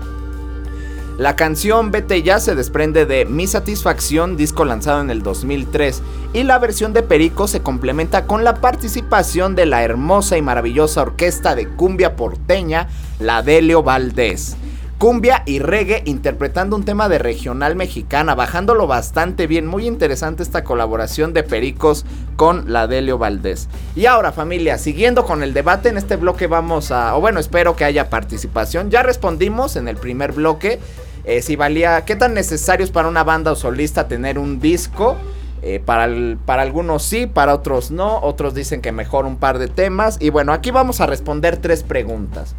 La canción Vete Ya se desprende de Mi Satisfacción, disco lanzado en el 2003, y la versión de Perico se complementa con la participación de la hermosa y maravillosa orquesta de cumbia porteña, la Delio Valdés. Cumbia y reggae interpretando un tema de regional mexicana, bajándolo bastante bien. Muy interesante esta colaboración de Pericos con la Delio Valdés. Y ahora familia, siguiendo con el debate, en este bloque vamos a, o bueno, espero que haya participación. Ya respondimos en el primer bloque eh, si valía, qué tan necesario es para una banda o solista tener un disco. Eh, para, para algunos sí, para otros no. Otros dicen que mejor un par de temas. Y bueno, aquí vamos a responder tres preguntas.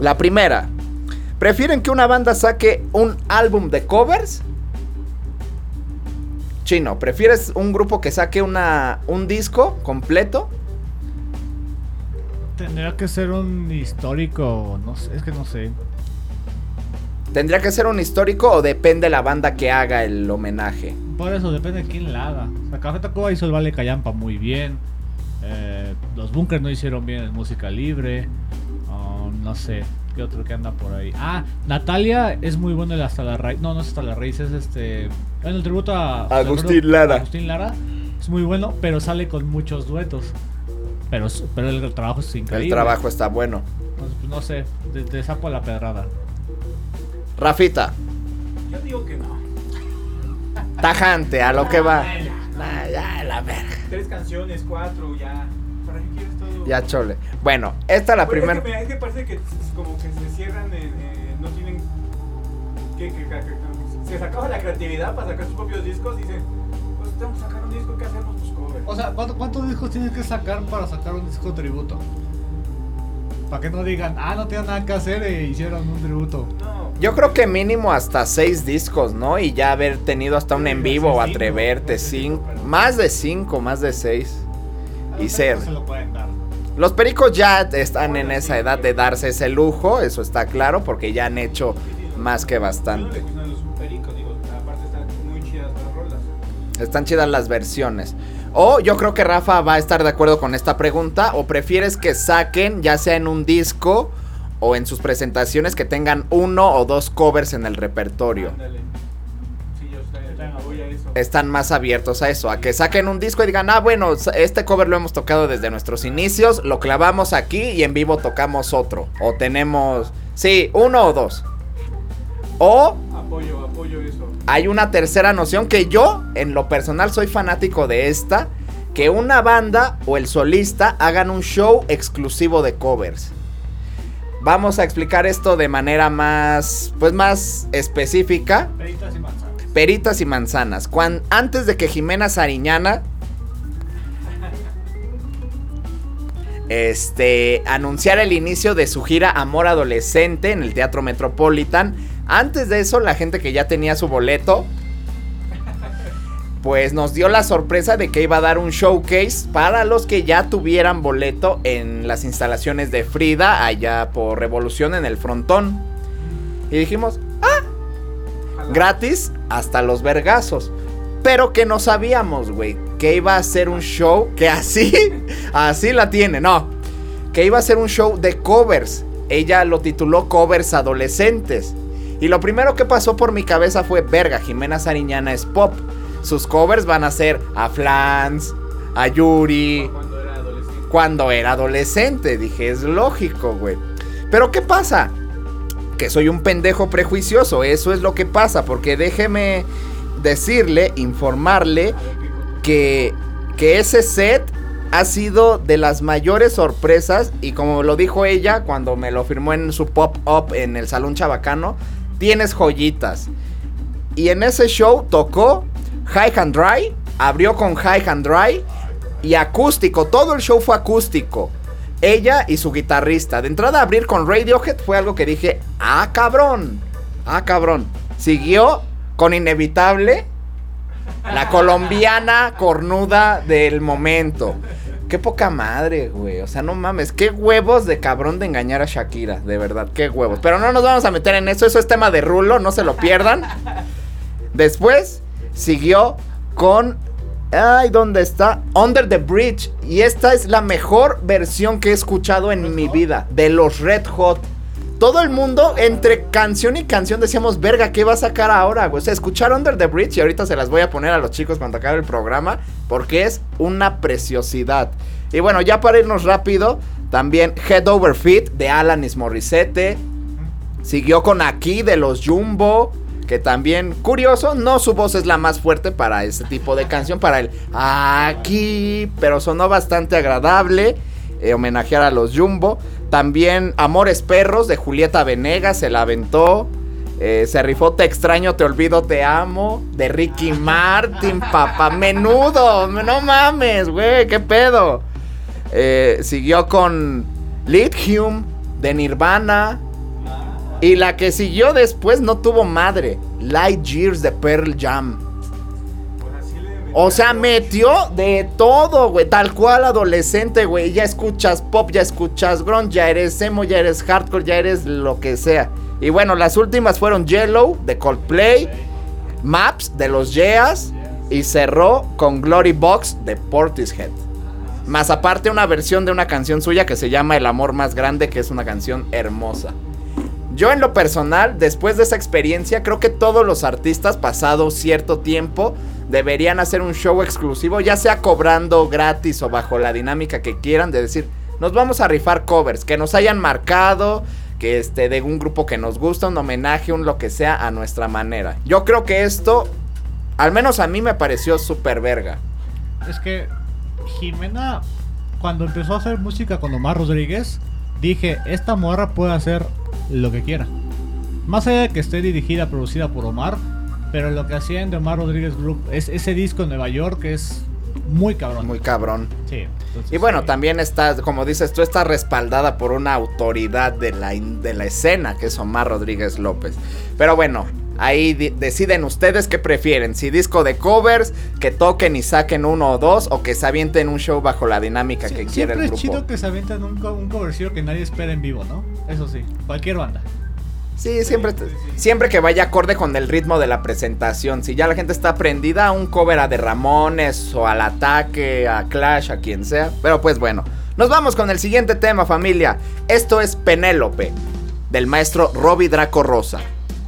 La primera, ¿prefieren que una banda saque un álbum de covers? Chino, ¿prefieres un grupo que saque una, un disco completo? Tendría que ser un histórico, no sé, es que no sé. ¿Tendría que ser un histórico o depende la banda que haga el homenaje? Por eso depende de quién la haga. O sea, Café Tacuba hizo el Vale Callampa muy bien. Eh, los Bunkers no hicieron bien en música libre. Um, no sé, ¿qué otro que anda por ahí? Ah, Natalia es muy buena en Hasta la Raíz. No, no es Hasta la Raíz, es este. En el tributo a Agustín Lara. Agustín Lara. Es muy bueno, pero sale con muchos duetos. Pero, pero el trabajo es increíble. El trabajo está bueno. Pues, no sé, de, de sapo a la pedrada. Rafita, Yo digo que no. tajante, a lo que va. Ya, no. Ah, ya, la verga. Tres canciones, cuatro, ya. ¿Para qué quieres todo? Ya chole. Bueno, esta es la Bueno, primera. Es que, me- es que parece que como que se cierran, en, eh, no tienen. Que, que, que- se sacaba la creatividad para sacar sus propios discos. Dicen, pues tenemos que sacar un disco, ¿qué hacemos? Pues cover. O sea, ¿cuánto- ¿cuántos discos tienes que sacar para sacar un disco tributo? Para que no digan, ah, no tienen nada que hacer e hicieron un tributo. Yo creo que mínimo hasta seis discos, ¿no? Y ya haber tenido hasta un Sí, en vivo o atreverte, cinco, cinco, pero- más de cinco, más de seis. Y ser. Se lo pueden dar. Los pericos ya están en esa edad de darse ese lujo, eso está claro, porque ya han hecho más que bastante. Están chidas las versiones. O yo creo que Rafa va a estar de acuerdo con esta pregunta. O prefieres que saquen, ya sea en un disco o en sus presentaciones, que tengan uno o dos covers en el repertorio. Ándale. Sí, yo estoy, voy a eso. Están más abiertos a eso, a que saquen un disco y digan, ah, bueno, este cover lo hemos tocado desde nuestros inicios, lo clavamos aquí y en vivo tocamos otro. O tenemos, sí, uno o dos. O Apoyo, apoyo eso. hay una tercera noción que yo, en lo personal, soy fanático de esta. Que una banda o el solista hagan un show exclusivo de covers. Vamos a explicar esto de manera más, pues más específica. Peritas y manzanas. Peritas y manzanas. Cuan- antes de que Jimena Sariñana este anunciara el inicio de su gira Amor Adolescente en el Teatro Metropolitan, antes de eso la gente que ya tenía su boleto pues nos dio la sorpresa de que iba a dar un showcase para los que ya tuvieran boleto en las instalaciones de Frida allá por Revolución en el frontón. Y dijimos, gratis hasta los vergazos. Pero que no sabíamos, güey, que iba a ser un show que así, así la tiene, no. Que iba a ser un show de covers. Ella lo tituló Covers Adolescentes. Y lo primero que pasó por mi cabeza fue, verga, Jimena Sariñana es pop. Sus covers van a ser a Flans, a Yuri, Cuando era adolescente. cuando era adolescente. Dije, es lógico, güey. Pero ¿qué pasa? Que soy un pendejo prejuicioso. Eso es lo que pasa. Porque déjeme decirle, informarle que, que ese set ha sido de las mayores sorpresas. Y como lo dijo ella cuando me lo firmó en su pop-up en el Salón Chabacano, tienes joyitas. Y en ese show tocó High and Dry, abrió con High and Dry y acústico. Todo el show fue acústico. Ella y su guitarrista. De entrada, abrir con Radiohead fue algo que dije, ah, cabrón. Ah, cabrón. Siguió con Inevitable, la colombiana cornuda del momento. Qué poca madre, güey. O sea, no mames. Qué huevos de cabrón de engañar a Shakira. De verdad, qué huevos. Pero no nos vamos a meter en eso. Eso es tema de rulo. No se lo pierdan. Después siguió con. Ay, ¿dónde está? Under the Bridge. Y esta es la mejor versión que he escuchado en mi vida. De los Red Hot. Todo el mundo, entre canción y canción, decíamos, verga, ¿qué va a sacar ahora? güey?" O sea, escuchar Under the Bridge y ahorita se las voy a poner a los chicos cuando acabe el programa, porque es una preciosidad. Y bueno, ya para irnos rápido, también Head Over Feet de Alanis Morissette. Siguió con Aquí de los Jumbo. Que también, curioso, no su voz es la más fuerte para este tipo de canción, para el Aquí, pero sonó bastante agradable. Eh, homenajear a los Jumbo. También Amores Perros de Julieta Venegas se la aventó. Eh, se rifó Te extraño, te olvido, te amo. De Ricky Martin, papá. Menudo. No mames, güey. ¿Qué pedo? Eh, siguió con Lithium de Nirvana. Y la que siguió después no tuvo madre. Light Years de Pearl Jam. O sea, metió de todo, güey. Tal cual adolescente, güey. Ya escuchas pop, ya escuchas grunge, ya eres emo, ya eres hardcore, ya eres lo que sea. Y bueno, las últimas fueron Yellow de Coldplay, Maps de los Yeas y cerró con Glory Box de Portishead. Más aparte una versión de una canción suya que se llama El amor más grande, que es una canción hermosa. Yo en lo personal, después de esa experiencia, creo que todos los artistas pasado cierto tiempo deberían hacer un show exclusivo, ya sea cobrando gratis o bajo la dinámica que quieran, de decir, nos vamos a rifar covers, que nos hayan marcado, que este, de un grupo que nos gusta, un homenaje, un lo que sea, a nuestra manera. Yo creo que esto, al menos a mí me pareció súper verga. Es que Jimena, cuando empezó a hacer música con Omar Rodríguez, dije, esta morra puede hacer lo que quiera. Más allá de que esté dirigida, producida por Omar, pero lo que hacía en Omar Rodríguez Group, es ese disco en Nueva York es muy cabrón. Muy cabrón. Sí. entonces, Y bueno, sí. también está, como dices tú, está respaldada por una autoridad de la, de la escena, que es Omar Rodríguez López. Pero bueno, ahí deciden ustedes qué prefieren. Si disco de covers, que toquen y saquen uno o dos, o que se avienten un show bajo la dinámica Sí, que quiere siempre el es grupo. chido que se avientan un, co- un covercillo que nadie espera en vivo, ¿no? Eso sí, cualquier banda. Sí, siempre, siempre que vaya acorde con el ritmo de la presentación. Si ya la gente está prendida, un cover a de Ramones o al ataque, a Clash, a quien sea. Pero pues bueno, nos vamos con el siguiente tema, familia. Esto es Penélope, del maestro Robbie Draco Rosa.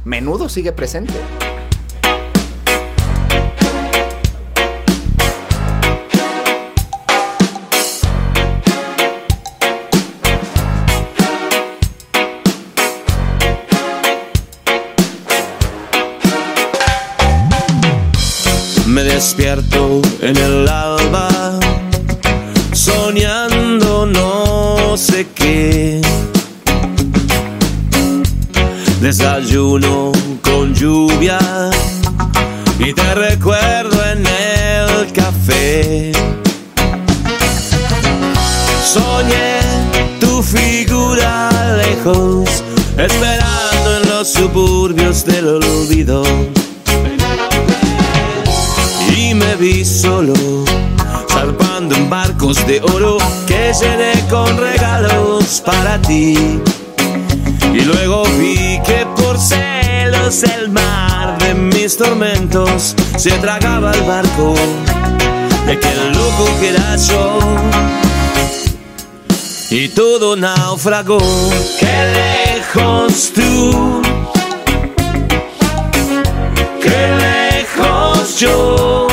Menudo sigue presente. Despierto en el alba, soñando no sé qué. Desayuno con lluvia y te recuerdo en el café. Soñé tu figura lejos, esperando en los suburbios del olvido vi solo, zarpando en barcos de oro que llené con regalos para ti. Y luego vi que por celos el mar de mis tormentos se tragaba el barco de aquel loco que era yo. Y todo naufragó, qué lejos tú, qué lejos yo.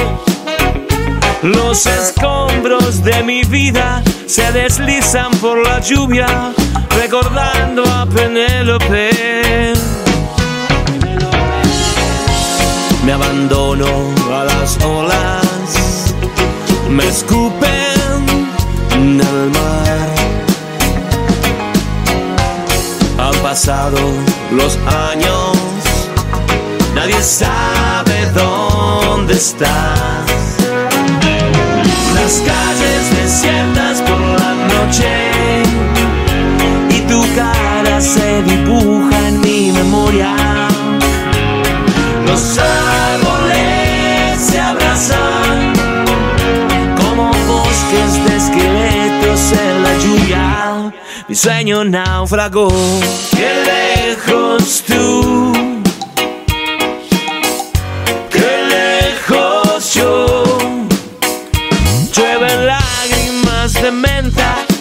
Los escombros de mi vida se deslizan por la lluvia, recordando a Penélope. Me abandono a las olas, me escupen en el mar. Han pasado los años, nadie sabe dónde estás las calles desiertas por la noche y tu cara se dibuja en mi memoria. Los árboles se abrazan como bosques de esqueletos en la lluvia. Mi sueño naufragó.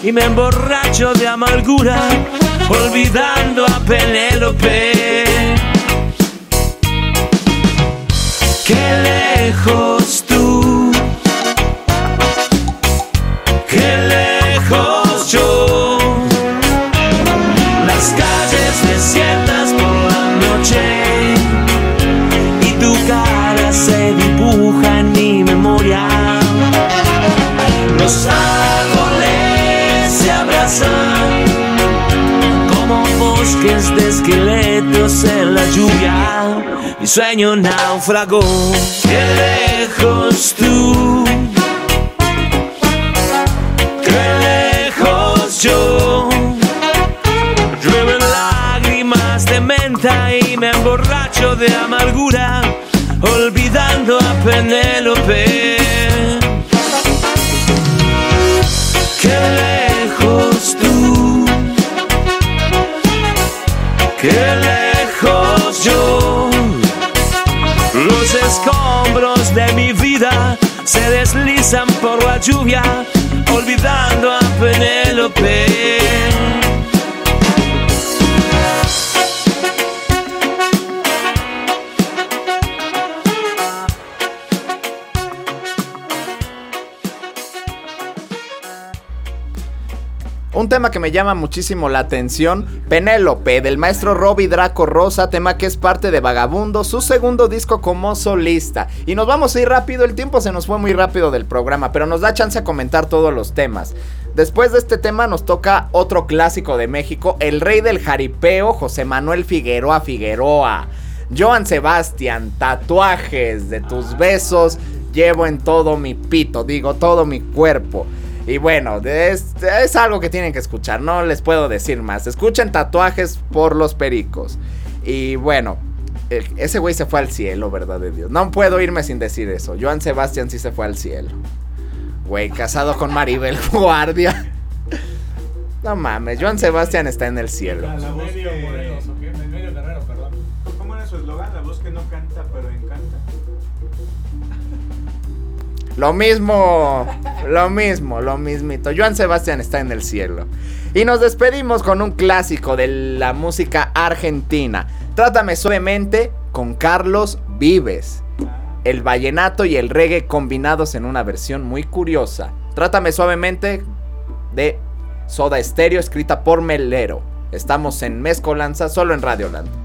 Y me emborracho de amargura, olvidando a Penélope. Qué lejos lluvia. Mi sueño naufragó. Qué lejos tú, qué lejos yo. Llueven lágrimas de menta y me emborracho de amargura, olvidando a Penélope. Deslizan por la lluvia, olvidando a Penélope. Un tema que me llama muchísimo la atención, Penélope, del maestro Robbie Draco Rosa, tema que es parte de Vagabundo, su segundo disco como solista. Y nos vamos a ir rápido, el tiempo se nos fue muy rápido del programa, pero nos da chance a comentar todos los temas. Después de este tema nos toca otro clásico de México, el rey del jaripeo, José Manuel Figueroa Figueroa. Joan Sebastián, tatuajes de tus besos, llevo en todo mi pito, digo todo mi cuerpo. Y bueno, es, es, algo que tienen que escuchar, no les puedo decir más. Escuchen tatuajes por los pericos. Y bueno, ese güey se fue al cielo, verdad de Dios. No puedo irme sin decir eso. Joan Sebastián sí se fue al cielo. Güey, casado con Maribel Guardia. No mames, Joan Sebastián está en el cielo. La voz Medio que- Morelos, ¿o qué? Medio Guerrero, perdón. ¿Cómo era su eslogan? La voz que no canta, pero encanta. Lo mismo, lo mismo, lo mismito. Joan Sebastián está en el cielo. Y nos despedimos con un clásico de la música argentina. Trátame suavemente con Carlos Vives. El vallenato y el reggae combinados en una versión muy curiosa. Trátame suavemente de Soda Stereo escrita por Melero. Estamos en Mezcolanza solo en Radioland.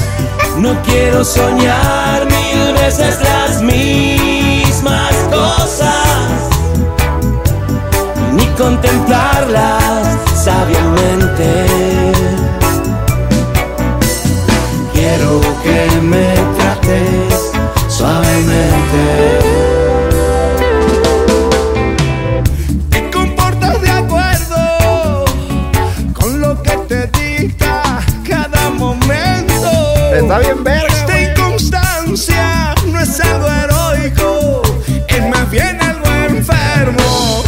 No quiero soñar mil veces las mismas cosas, ni contemplarlas sabiamente. Quiero que me trates suavemente. Está bien verga, Esta inconstancia no es algo heroico, es más bien algo enfermo.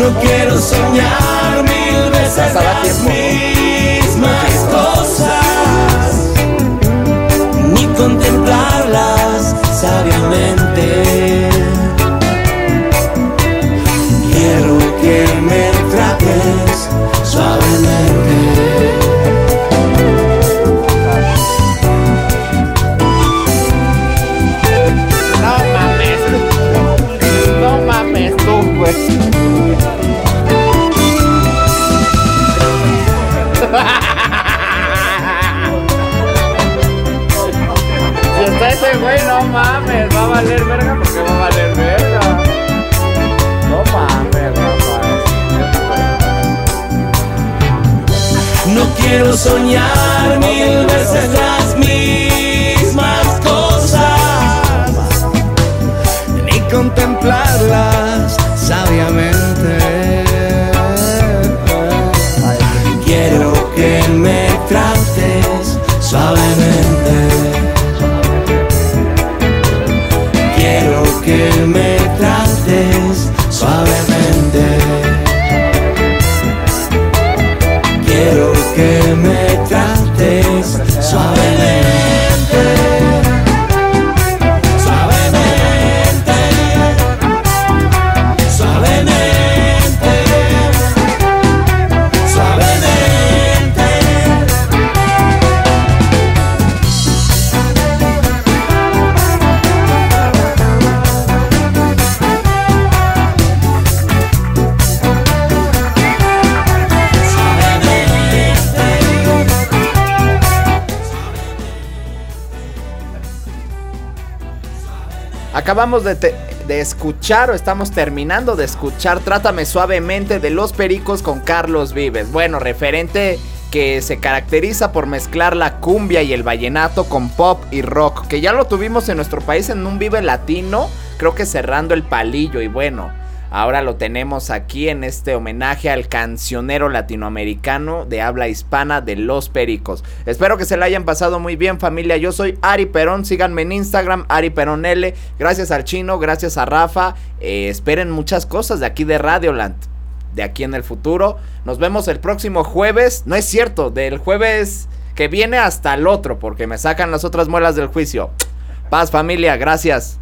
No quiero soñar mil veces las tiempo, mismas cosas, ni contemplarlas sabiamente. Quiero que me trates No. No quiero soñar mil veces las mismas cosas. ni contemplarlas sabiamente. Acabamos de, de escuchar o estamos terminando de escuchar Trátame suavemente de Los Pericos con Carlos Vives. Bueno, referente que se caracteriza por mezclar la cumbia y el vallenato con pop y rock, que ya lo tuvimos en nuestro país en un Vive Latino, creo que cerrando el palillo y bueno, ahora lo tenemos aquí en este homenaje al cancionero latinoamericano de habla hispana de Los Pericos. Espero que se la hayan pasado muy bien familia, yo soy Ari Perón, síganme en Instagram, Ari Perón L, gracias al chino, gracias a Rafa, eh, esperen muchas cosas de aquí de Radioland de aquí en el futuro. Nos vemos el próximo jueves. No es cierto, del jueves que viene hasta el otro, porque me sacan las otras muelas del juicio. Paz familia, gracias.